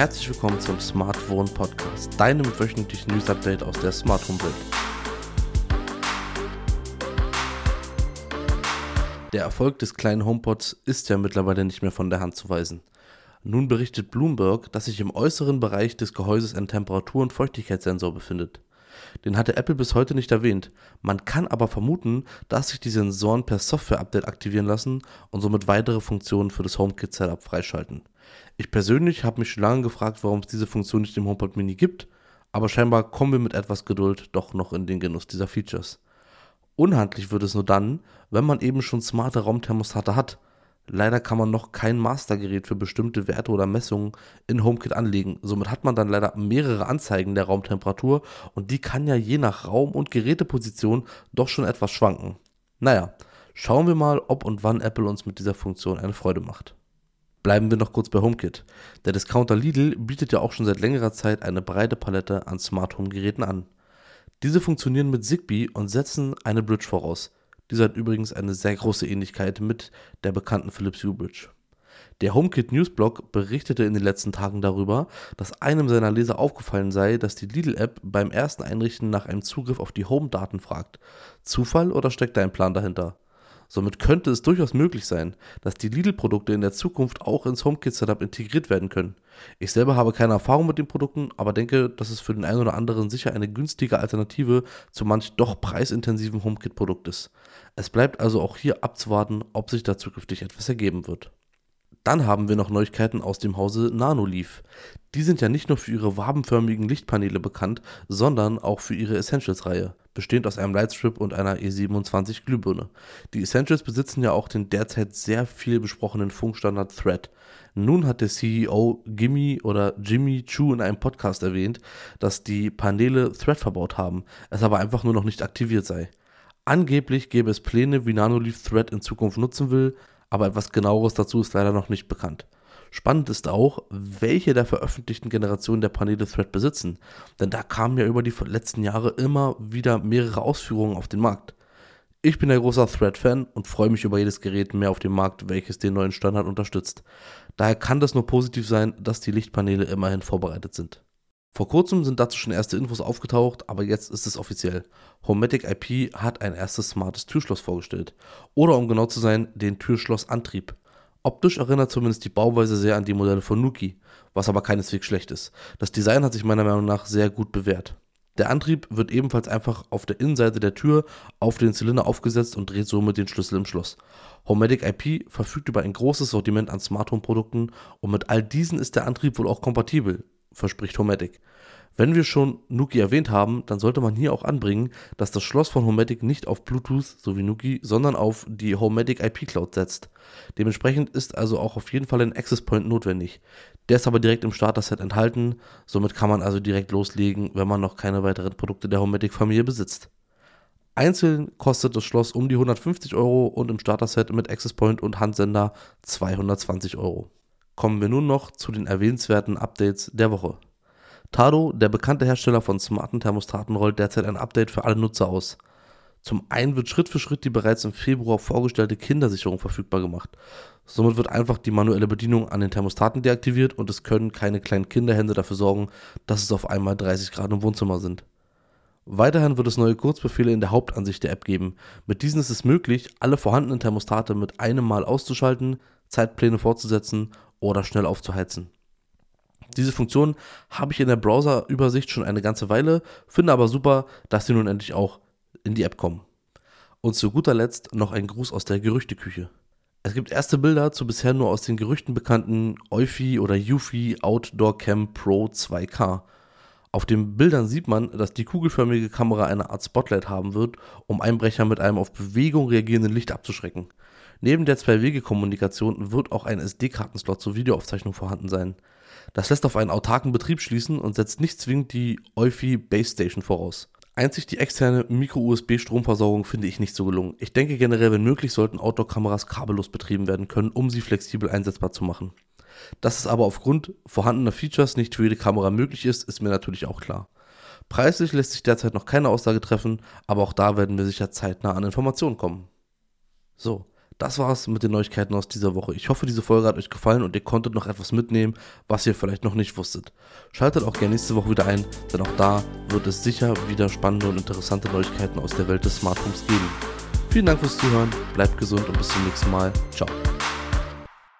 Herzlich willkommen zum Smartphone Podcast, deinem wöchentlichen News Update aus der Smart Home Welt. Der Erfolg des kleinen HomePods ist ja mittlerweile nicht mehr von der Hand zu weisen. Nun berichtet Bloomberg, dass sich im äußeren Bereich des Gehäuses ein Temperatur- und Feuchtigkeitssensor befindet. Den hatte Apple bis heute nicht erwähnt. Man kann aber vermuten, dass sich die Sensoren per Software-Update aktivieren lassen und somit weitere Funktionen für das HomeKit-Setup freischalten. Ich persönlich habe mich schon lange gefragt, warum es diese Funktion nicht im HomePod Mini gibt, aber scheinbar kommen wir mit etwas Geduld doch noch in den Genuss dieser Features. Unhandlich wird es nur dann, wenn man eben schon smarte Raumthermostate hat – Leider kann man noch kein Mastergerät für bestimmte Werte oder Messungen in HomeKit anlegen. Somit hat man dann leider mehrere Anzeigen der Raumtemperatur und die kann ja je nach Raum und Geräteposition doch schon etwas schwanken. Naja, schauen wir mal, ob und wann Apple uns mit dieser Funktion eine Freude macht. Bleiben wir noch kurz bei HomeKit. Der Discounter Lidl bietet ja auch schon seit längerer Zeit eine breite Palette an Smart Home Geräten an. Diese funktionieren mit Zigbee und setzen eine Bridge voraus. Diese hat übrigens eine sehr große Ähnlichkeit mit der bekannten Philips Hue Bridge. Der HomeKit Newsblog berichtete in den letzten Tagen darüber, dass einem seiner Leser aufgefallen sei, dass die Lidl-App beim ersten Einrichten nach einem Zugriff auf die Home-Daten fragt. Zufall oder steckt da ein Plan dahinter? Somit könnte es durchaus möglich sein, dass die Lidl-Produkte in der Zukunft auch ins HomeKit-Setup integriert werden können. Ich selber habe keine Erfahrung mit den Produkten, aber denke, dass es für den einen oder anderen sicher eine günstige Alternative zu manch doch preisintensiven HomeKit-Produkt ist. Es bleibt also auch hier abzuwarten, ob sich da zukünftig etwas ergeben wird. Dann haben wir noch Neuigkeiten aus dem Hause Nanoleaf. Die sind ja nicht nur für ihre wabenförmigen Lichtpaneele bekannt, sondern auch für ihre Essentials-Reihe bestehend aus einem Lightstrip und einer E27 Glühbirne. Die Essentials besitzen ja auch den derzeit sehr viel besprochenen Funkstandard Thread. Nun hat der CEO Gimme oder Jimmy Chu in einem Podcast erwähnt, dass die Paneele Thread verbaut haben, es aber einfach nur noch nicht aktiviert sei. Angeblich gäbe es Pläne, wie Nanoleaf Thread in Zukunft nutzen will, aber etwas genaueres dazu ist leider noch nicht bekannt. Spannend ist auch, welche der veröffentlichten Generationen der Paneele Thread besitzen, denn da kamen ja über die letzten Jahre immer wieder mehrere Ausführungen auf den Markt. Ich bin ein großer Thread-Fan und freue mich über jedes Gerät mehr auf dem Markt, welches den neuen Standard unterstützt. Daher kann das nur positiv sein, dass die Lichtpaneele immerhin vorbereitet sind. Vor kurzem sind dazu schon erste Infos aufgetaucht, aber jetzt ist es offiziell. Homematic IP hat ein erstes smartes Türschloss vorgestellt. Oder um genau zu sein, den Türschlossantrieb. Optisch erinnert zumindest die Bauweise sehr an die Modelle von Nuki, was aber keineswegs schlecht ist. Das Design hat sich meiner Meinung nach sehr gut bewährt. Der Antrieb wird ebenfalls einfach auf der Innenseite der Tür auf den Zylinder aufgesetzt und dreht somit den Schlüssel im Schloss. Homematic IP verfügt über ein großes Sortiment an Smart Home Produkten und mit all diesen ist der Antrieb wohl auch kompatibel, verspricht Homematic. Wenn wir schon Nuki erwähnt haben, dann sollte man hier auch anbringen, dass das Schloss von Homematic nicht auf Bluetooth sowie Nuki, sondern auf die Homematic IP Cloud setzt. Dementsprechend ist also auch auf jeden Fall ein Access Point notwendig. Der ist aber direkt im Starter-Set enthalten, somit kann man also direkt loslegen, wenn man noch keine weiteren Produkte der Homematic-Familie besitzt. Einzeln kostet das Schloss um die 150 Euro und im Starter-Set mit Access Point und Handsender 220 Euro. Kommen wir nun noch zu den erwähnenswerten Updates der Woche. Tado, der bekannte Hersteller von smarten Thermostaten, rollt derzeit ein Update für alle Nutzer aus. Zum einen wird Schritt für Schritt die bereits im Februar vorgestellte Kindersicherung verfügbar gemacht. Somit wird einfach die manuelle Bedienung an den Thermostaten deaktiviert und es können keine kleinen Kinderhände dafür sorgen, dass es auf einmal 30 Grad im Wohnzimmer sind. Weiterhin wird es neue Kurzbefehle in der Hauptansicht der App geben. Mit diesen ist es möglich, alle vorhandenen Thermostate mit einem Mal auszuschalten, Zeitpläne fortzusetzen oder schnell aufzuheizen. Diese Funktion habe ich in der Browser-Übersicht schon eine ganze Weile, finde aber super, dass sie nun endlich auch in die App kommen. Und zu guter Letzt noch ein Gruß aus der Gerüchteküche. Es gibt erste Bilder zu bisher nur aus den Gerüchten bekannten Eufy oder Eufy Outdoor Cam Pro 2K. Auf den Bildern sieht man, dass die kugelförmige Kamera eine Art Spotlight haben wird, um Einbrecher mit einem auf Bewegung reagierenden Licht abzuschrecken. Neben der Zwei-Wege-Kommunikation wird auch ein SD-Kartenslot zur Videoaufzeichnung vorhanden sein. Das lässt auf einen autarken Betrieb schließen und setzt nicht zwingend die Eufy Base Station voraus. Einzig die externe Micro-USB-Stromversorgung finde ich nicht so gelungen. Ich denke generell, wenn möglich, sollten Outdoor-Kameras kabellos betrieben werden können, um sie flexibel einsetzbar zu machen. Dass es aber aufgrund vorhandener Features nicht für jede Kamera möglich ist, ist mir natürlich auch klar. Preislich lässt sich derzeit noch keine Aussage treffen, aber auch da werden wir sicher zeitnah an Informationen kommen. So, das war's mit den Neuigkeiten aus dieser Woche. Ich hoffe, diese Folge hat euch gefallen und ihr konntet noch etwas mitnehmen, was ihr vielleicht noch nicht wusstet. Schaltet auch gerne nächste Woche wieder ein, denn auch da wird es sicher wieder spannende und interessante Neuigkeiten aus der Welt des Smart Homes geben. Vielen Dank fürs Zuhören, bleibt gesund und bis zum nächsten Mal. Ciao.